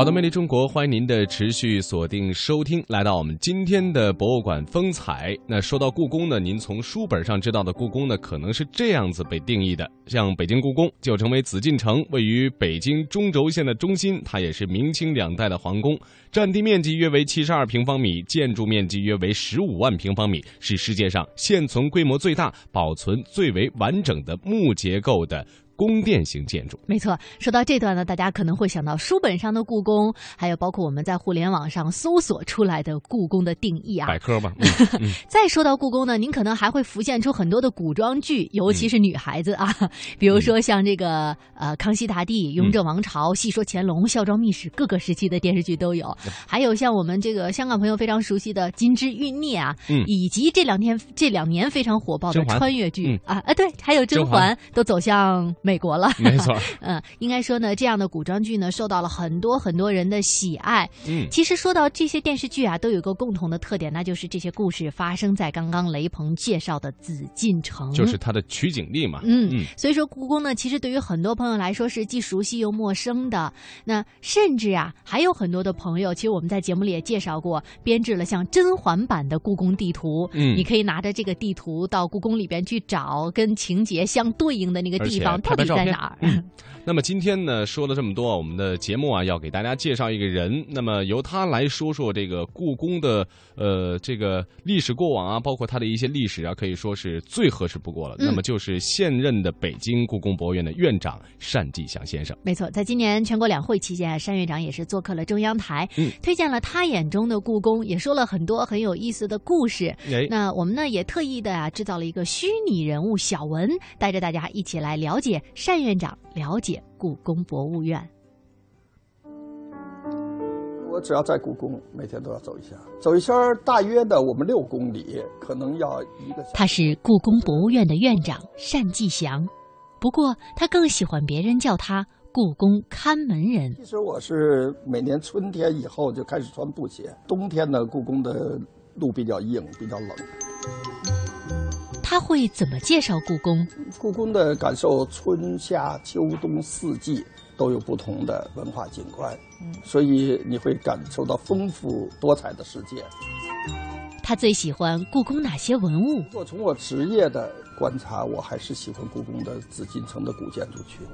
好的，魅力中国，欢迎您的持续锁定收听，来到我们今天的博物馆风采。那说到故宫呢，您从书本上知道的故宫呢，可能是这样子被定义的：像北京故宫就成为紫禁城，位于北京中轴线的中心，它也是明清两代的皇宫，占地面积约为七十二平方米，建筑面积约为十五万平方米，是世界上现存规模最大、保存最为完整的木结构的。宫殿型建筑，没错。说到这段呢，大家可能会想到书本上的故宫，还有包括我们在互联网上搜索出来的故宫的定义啊。百科吧。嗯嗯、再说到故宫呢，您可能还会浮现出很多的古装剧，尤其是女孩子啊，嗯、比如说像这个呃《康熙大帝》《雍正王朝》《戏说乾隆》《孝庄秘史》，各个时期的电视剧都有。还有像我们这个香港朋友非常熟悉的《金枝欲孽》啊，嗯、以及这两天这两年非常火爆的穿越剧、嗯、啊啊，对，还有甄嬛都走向美国了。没错。嗯，应该说呢，这样的古装剧呢，受到了很多很多人的喜爱。嗯，其实说到这些电视剧啊，都有一个共同的特点，那就是这些故事发生在刚刚雷鹏介绍的紫禁城，就是它的取景地嘛。嗯嗯，所以说故宫呢，其实对于很多朋友来说是既熟悉又陌生的。那甚至啊，还有很多的朋友，其实我们在节目里也介绍过，编制了像甄嬛版的故宫地图。嗯，你可以拿着这个地图到故宫里边去找跟情节相对应的那个地方到底在哪儿。嗯那么今天呢，说了这么多，我们的节目啊，要给大家介绍一个人。那么由他来说说这个故宫的呃这个历史过往啊，包括他的一些历史啊，可以说是最合适不过了。嗯、那么就是现任的北京故宫博物院的院长单霁翔先生。没错，在今年全国两会期间啊，单院长也是做客了中央台，嗯，推荐了他眼中的故宫，也说了很多很有意思的故事。哎，那我们呢也特意的啊制造了一个虚拟人物小文，带着大家一起来了解单院长，了解。故宫博物院，我只要在故宫，每天都要走一下，走一圈大约的我们六公里，可能要一个。他是故宫博物院的院长单霁翔，不过他更喜欢别人叫他故宫看门人。其实我是每年春天以后就开始穿布鞋，冬天呢，故宫的路比较硬，比较冷。他会怎么介绍故宫？故宫的感受，春夏秋冬四季都有不同的文化景观，嗯，所以你会感受到丰富多彩的世界。他最喜欢故宫哪些文物？如果从我职业的观察，我还是喜欢故宫的紫禁城的古建筑群。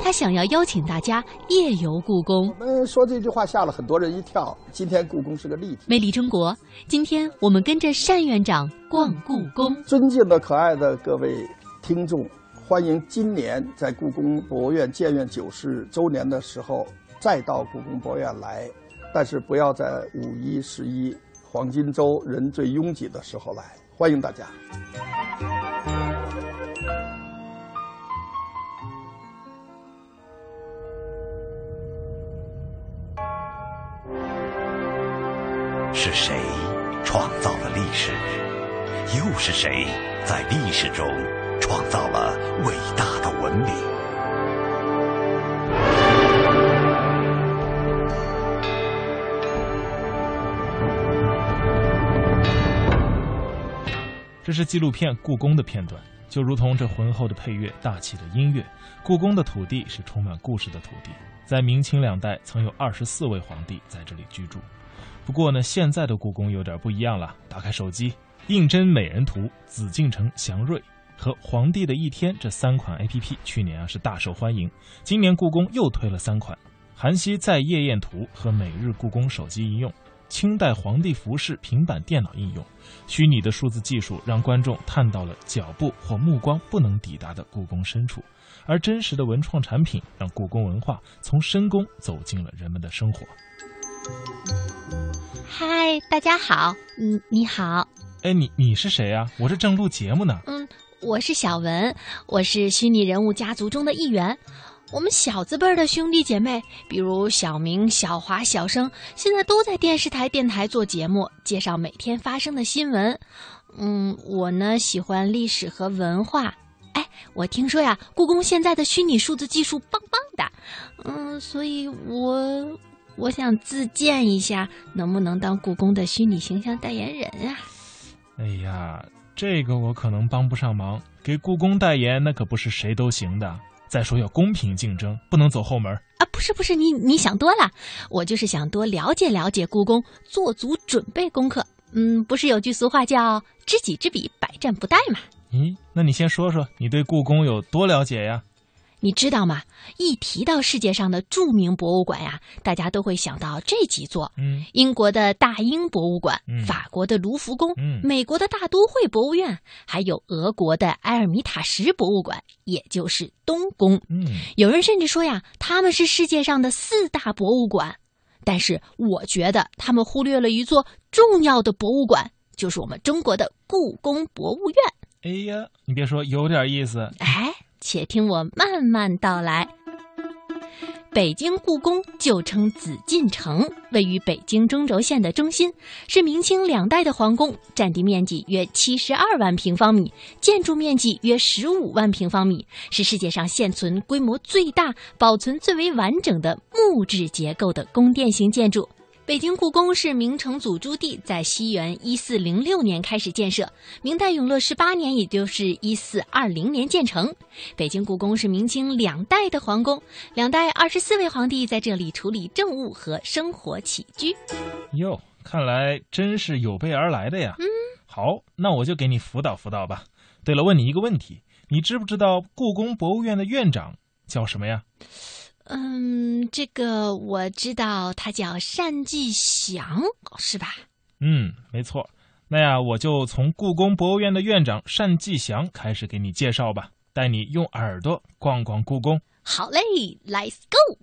他想要邀请大家夜游故宫。我们说这句话吓了很多人一跳。今天故宫是个立体。魅力中国，今天我们跟着单院长逛故宫。尊敬的、可爱的各位听众，欢迎今年在故宫博物院建院九十周年的时候再到故宫博物院来，但是不要在五一、十一黄金周人最拥挤的时候来。欢迎大家。谁创造了历史？又是谁在历史中创造了伟大的文明？这是纪录片《故宫》的片段，就如同这浑厚的配乐、大气的音乐。故宫的土地是充满故事的土地，在明清两代曾有二十四位皇帝在这里居住。不过呢，现在的故宫有点不一样了。打开手机，胤禛美人图、紫禁城祥瑞和皇帝的一天这三款 APP，去年啊是大受欢迎。今年故宫又推了三款：韩熙载夜宴图和每日故宫手机应用、清代皇帝服饰平板电脑应用。虚拟的数字技术让观众探到了脚步或目光不能抵达的故宫深处，而真实的文创产品让故宫文化从深宫走进了人们的生活。嗨，大家好，嗯，你好，哎，你你是谁啊？我这正录节目呢。嗯，我是小文，我是虚拟人物家族中的一员。我们小字辈儿的兄弟姐妹，比如小明、小华、小生，现在都在电视台、电台做节目，介绍每天发生的新闻。嗯，我呢喜欢历史和文化。哎，我听说呀，故宫现在的虚拟数字技术棒棒的。嗯，所以我我想自荐一下，能不能当故宫的虚拟形象代言人啊？哎呀，这个我可能帮不上忙，给故宫代言那可不是谁都行的。再说要公平竞争，不能走后门啊！不是不是，你你想多了，我就是想多了解了解故宫，做足准备功课。嗯，不是有句俗话叫“知己知彼，百战不殆”吗？咦，那你先说说你对故宫有多了解呀？你知道吗？一提到世界上的著名博物馆呀，大家都会想到这几座：嗯，英国的大英博物馆，嗯，法国的卢浮宫，嗯，美国的大都会博物院，还有俄国的埃尔米塔什博物馆，也就是东宫。嗯，有人甚至说呀，他们是世界上的四大博物馆。但是我觉得他们忽略了一座重要的博物馆，就是我们中国的故宫博物院。哎呀，你别说，有点意思。哎。且听我慢慢道来。北京故宫旧称紫禁城，位于北京中轴线的中心，是明清两代的皇宫，占地面积约七十二万平方米，建筑面积约十五万平方米，是世界上现存规模最大、保存最为完整的木质结构的宫殿型建筑。北京故宫是明成祖朱棣在西元一四零六年开始建设，明代永乐十八年，也就是一四二零年建成。北京故宫是明清两代的皇宫，两代二十四位皇帝在这里处理政务和生活起居。哟，看来真是有备而来的呀。嗯，好，那我就给你辅导辅导吧。对了，问你一个问题，你知不知道故宫博物院的院长叫什么呀？嗯，这个我知道，他叫单霁翔，是吧？嗯，没错。那呀，我就从故宫博物院的院长单霁翔开始给你介绍吧，带你用耳朵逛逛故宫。好嘞，Let's go。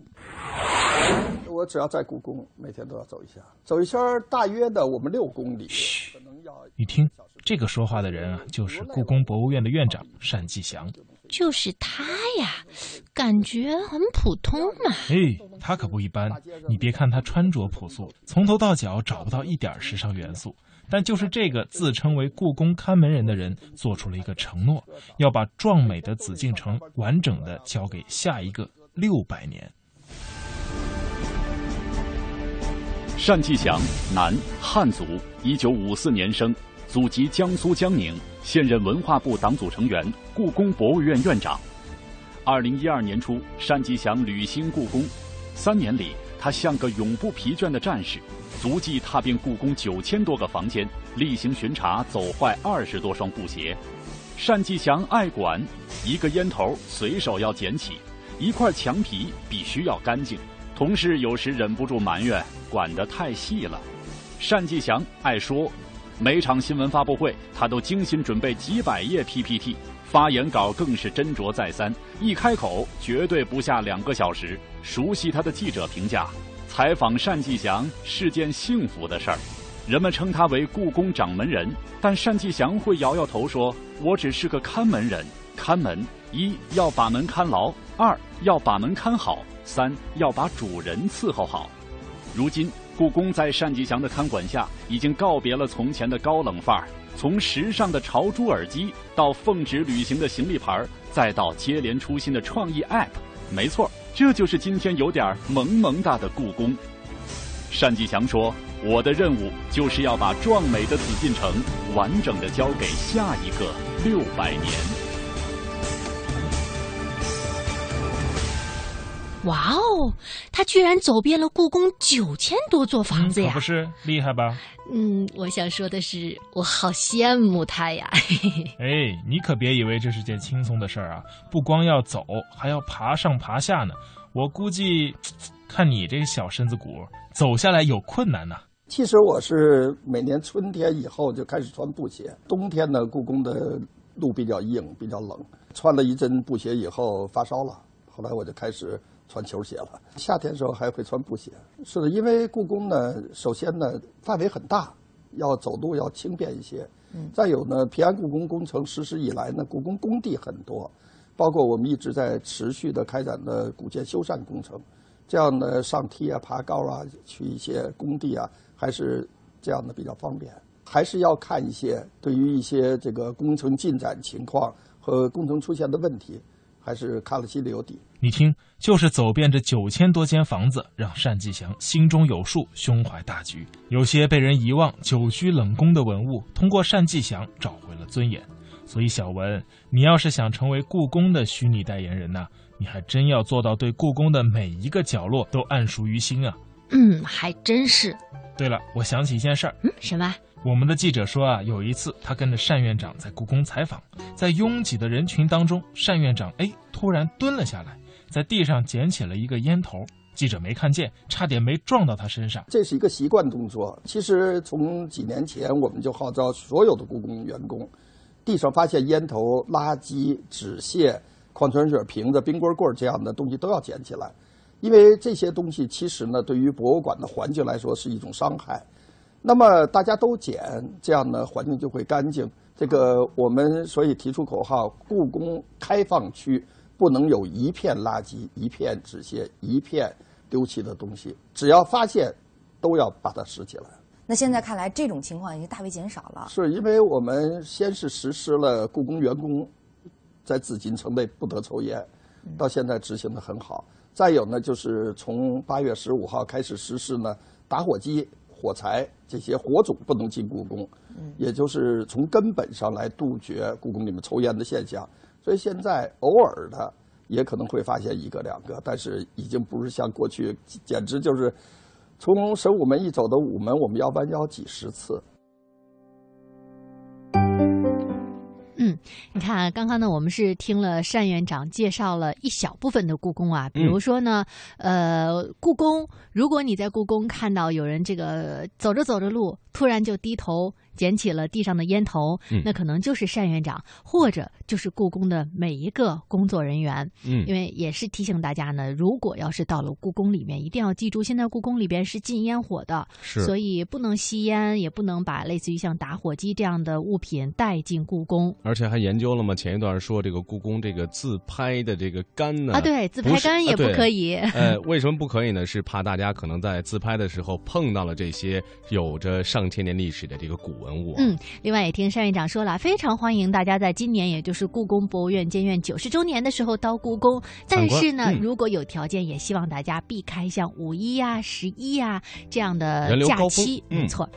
我只要在故宫，每天都要走一下，走一圈大约的我们六公里。嘘，你听，这个说话的人啊，就是故宫博物院的院长单霁翔。就是他呀，感觉很普通嘛。哎，他可不一般。你别看他穿着朴素，从头到脚找不到一点时尚元素，但就是这个自称为故宫看门人的人，做出了一个承诺，要把壮美的紫禁城完整的交给下一个六百年。单霁翔，男，汉族，一九五四年生。祖籍江苏江宁，现任文化部党组成员、故宫博物院院长。二零一二年初，单霁翔履新故宫，三年里，他像个永不疲倦的战士，足迹踏遍故宫九千多个房间，例行巡查走坏二十多双布鞋。单霁翔爱管，一个烟头随手要捡起，一块墙皮必须要干净。同事有时忍不住埋怨，管得太细了。单霁翔爱说。每场新闻发布会，他都精心准备几百页 PPT，发言稿更是斟酌再三，一开口绝对不下两个小时。熟悉他的记者评价：采访单霁翔是件幸福的事儿。人们称他为故宫掌门人，但单霁翔会摇摇头说：“我只是个看门人。看门，一要把门看牢，二要把门看好，三要把主人伺候好。”如今。故宫在单霁翔的看管下，已经告别了从前的高冷范儿。从时尚的潮珠耳机，到奉旨旅行的行李牌，再到接连出新的创意 App，没错，这就是今天有点萌萌哒的故宫。单霁翔说：“我的任务就是要把壮美的紫禁城完整的交给下一个六百年。”哇哦，他居然走遍了故宫九千多座房子呀！可不是厉害吧？嗯，我想说的是，我好羡慕他呀！哎，你可别以为这是件轻松的事儿啊！不光要走，还要爬上爬下呢。我估计，看你这小身子骨，走下来有困难呢。其实我是每年春天以后就开始穿布鞋，冬天呢，故宫的路比较硬，比较冷，穿了一阵布鞋以后发烧了，后来我就开始。穿球鞋了，夏天时候还会穿布鞋。是的，因为故宫呢，首先呢范围很大，要走路要轻便一些。嗯。再有呢，平安故宫工程实施以来呢，故宫工地很多，包括我们一直在持续的开展的古建修缮工程，这样呢上梯啊、爬高啊、去一些工地啊，还是这样的比较方便。还是要看一些对于一些这个工程进展情况和工程出现的问题。还是看了心里有底。你听，就是走遍这九千多间房子，让单霁翔心中有数，胸怀大局。有些被人遗忘、久居冷宫的文物，通过单霁翔找回了尊严。所以，小文，你要是想成为故宫的虚拟代言人呢，你还真要做到对故宫的每一个角落都暗熟于心啊。嗯，还真是。对了，我想起一件事儿。嗯，什么？我们的记者说啊，有一次他跟着单院长在故宫采访，在拥挤的人群当中，单院长哎突然蹲了下来，在地上捡起了一个烟头。记者没看见，差点没撞到他身上。这是一个习惯动作。其实从几年前我们就号召所有的故宫员工，地上发现烟头、垃圾、纸屑、矿泉水瓶子、冰棍棍这样的东西都要捡起来，因为这些东西其实呢，对于博物馆的环境来说是一种伤害。那么大家都捡，这样呢环境就会干净。这个我们所以提出口号：故宫开放区不能有一片垃圾、一片纸屑、一片丢弃的东西，只要发现，都要把它拾起来。那现在看来，这种情况已经大为减少了。是因为我们先是实施了故宫员工在紫禁城内不得抽烟，到现在执行的很好。再有呢，就是从八月十五号开始实施呢，打火机、火柴这些火种不能进故宫，也就是从根本上来杜绝故宫里面抽烟的现象。所以现在偶尔的也可能会发现一个两个，但是已经不是像过去，简直就是从神武门一走到午门，我们要弯腰几十次。你看，刚刚呢，我们是听了单院长介绍了一小部分的故宫啊，比如说呢，呃，故宫，如果你在故宫看到有人这个走着走着路，突然就低头捡起了地上的烟头，嗯那可能就是单院长，或者就是故宫的每一个工作人员。嗯因为也是提醒大家呢，如果要是到了故宫里面，一定要记住，现在故宫里边是禁烟火的，是所以不能吸烟，也不能把类似于像打火机这样的物品带进故宫。而且还研究了嘛，前一段说这个故宫这个自拍的这个杆呢啊，对，自拍杆也不可。以。呃，为什么不可以呢？是怕大家可能在自拍的时候碰到了这些有着上千年历史的这个古文物、啊。嗯，另外也听单院长说了，非常欢迎大家在今年，也就是故宫博物院建院九十周年的时候到故宫。但是呢，嗯如果有条件，也希望大家避开像五一呀、十一呀这样的假期。嗯没错。